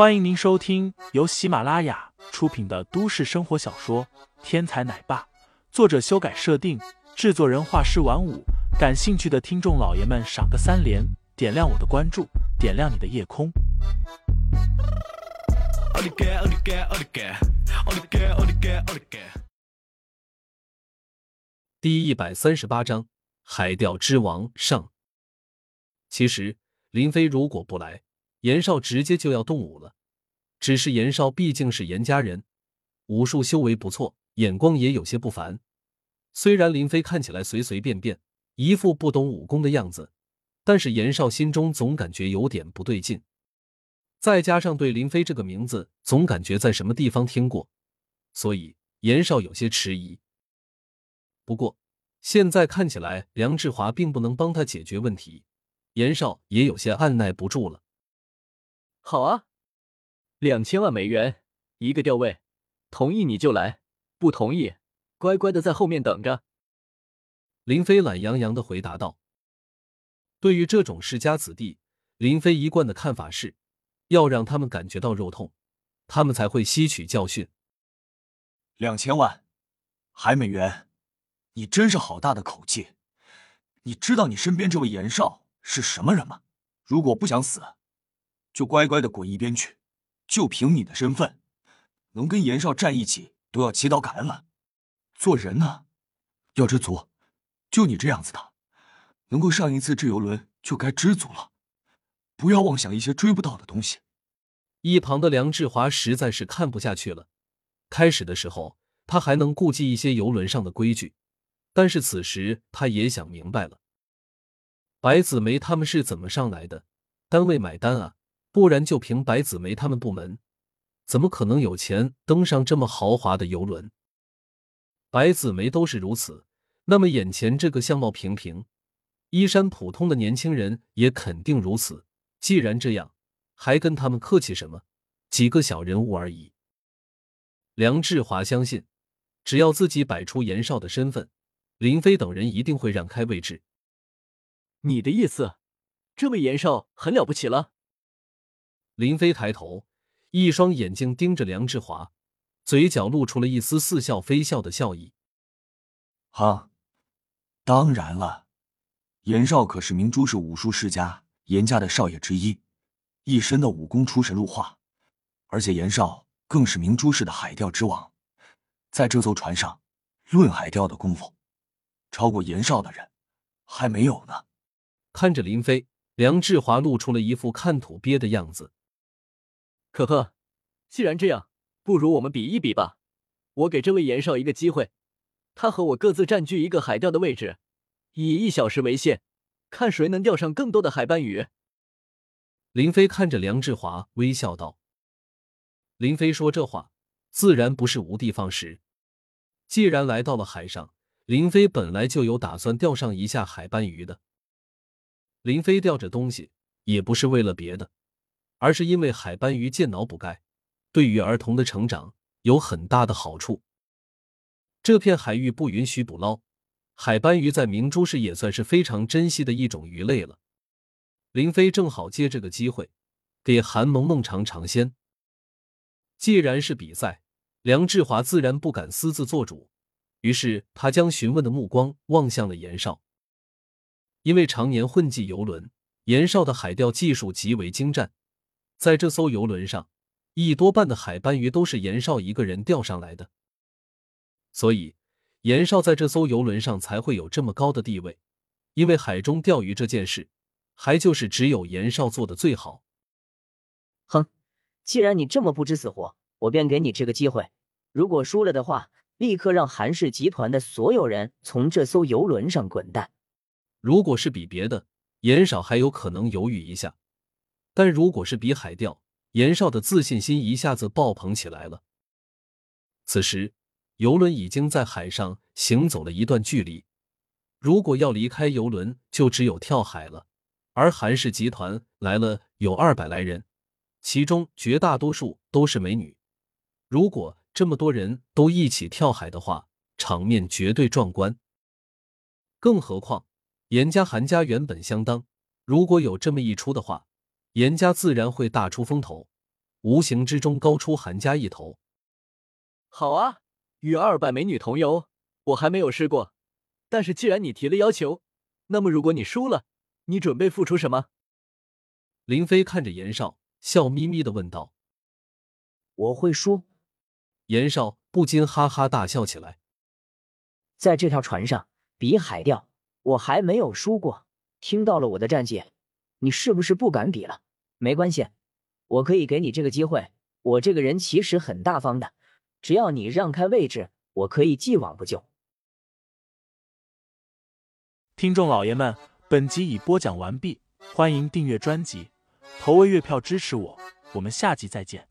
欢迎您收听由喜马拉雅出品的都市生活小说《天才奶爸》，作者修改设定，制作人画师晚舞。感兴趣的听众老爷们，赏个三连，点亮我的关注，点亮你的夜空。第一百三十八章：海钓之王上。其实林飞如果不来，严少直接就要动武了。只是严少毕竟是严家人，武术修为不错，眼光也有些不凡。虽然林飞看起来随随便便，一副不懂武功的样子，但是严少心中总感觉有点不对劲。再加上对林飞这个名字总感觉在什么地方听过，所以严少有些迟疑。不过现在看起来，梁志华并不能帮他解决问题，严少也有些按耐不住了。好啊，两千万美元一个钓位，同意你就来，不同意乖乖的在后面等着。林飞懒洋洋的回答道：“对于这种世家子弟，林飞一贯的看法是，要让他们感觉到肉痛，他们才会吸取教训。两千万，海美元，你真是好大的口气！你知道你身边这位严少是什么人吗？如果不想死。”就乖乖的滚一边去！就凭你的身份，能跟严少站一起，都要祈祷感恩了。做人呢，要知足。就你这样子的，能够上一次这游轮，就该知足了。不要妄想一些追不到的东西。一旁的梁志华实在是看不下去了。开始的时候，他还能顾忌一些游轮上的规矩，但是此时他也想明白了：白子梅他们是怎么上来的？单位买单啊！不然就凭白子梅他们部门，怎么可能有钱登上这么豪华的游轮？白子梅都是如此，那么眼前这个相貌平平、衣衫普通的年轻人也肯定如此。既然这样，还跟他们客气什么？几个小人物而已。梁志华相信，只要自己摆出严少的身份，林飞等人一定会让开位置。你的意思，这位严少很了不起了？林飞抬头，一双眼睛盯着梁志华，嘴角露出了一丝似笑非笑的笑意。哈，当然了，严少可是明珠市武术世家严家的少爷之一，一身的武功出神入化，而且严少更是明珠市的海钓之王，在这艘船上，论海钓的功夫，超过严少的人还没有呢。看着林飞，梁志华露出了一副看土鳖的样子。可呵，既然这样，不如我们比一比吧。我给这位严少一个机会，他和我各自占据一个海钓的位置，以一小时为限，看谁能钓上更多的海斑鱼。林飞看着梁志华，微笑道：“林飞说这话，自然不是无的放矢。既然来到了海上，林飞本来就有打算钓上一下海斑鱼的。林飞钓这东西，也不是为了别的。”而是因为海斑鱼健脑补钙，对于儿童的成长有很大的好处。这片海域不允许捕捞海斑鱼，在明珠市也算是非常珍惜的一种鱼类了。林飞正好借这个机会给韩萌萌尝尝鲜。既然是比赛，梁志华自然不敢私自做主，于是他将询问的目光望向了严少。因为常年混迹游轮，严少的海钓技术极为精湛。在这艘游轮上，一多半的海斑鱼都是严少一个人钓上来的，所以严少在这艘游轮上才会有这么高的地位。因为海中钓鱼这件事，还就是只有严少做的最好。哼，既然你这么不知死活，我便给你这个机会。如果输了的话，立刻让韩氏集团的所有人从这艘游轮上滚蛋。如果是比别的，严少还有可能犹豫一下。但如果是比海钓，严少的自信心一下子爆棚起来了。此时，游轮已经在海上行走了一段距离，如果要离开游轮，就只有跳海了。而韩氏集团来了有二百来人，其中绝大多数都是美女。如果这么多人都一起跳海的话，场面绝对壮观。更何况，严家、韩家原本相当，如果有这么一出的话。严家自然会大出风头，无形之中高出韩家一头。好啊，与二百美女同游，我还没有试过。但是既然你提了要求，那么如果你输了，你准备付出什么？林飞看着严少，笑眯眯的问道。我会输。严少不禁哈哈大笑起来。在这条船上比海钓，我还没有输过。听到了我的战绩，你是不是不敢比了？没关系，我可以给你这个机会。我这个人其实很大方的，只要你让开位置，我可以既往不咎。听众老爷们，本集已播讲完毕，欢迎订阅专辑，投喂月票支持我，我们下集再见。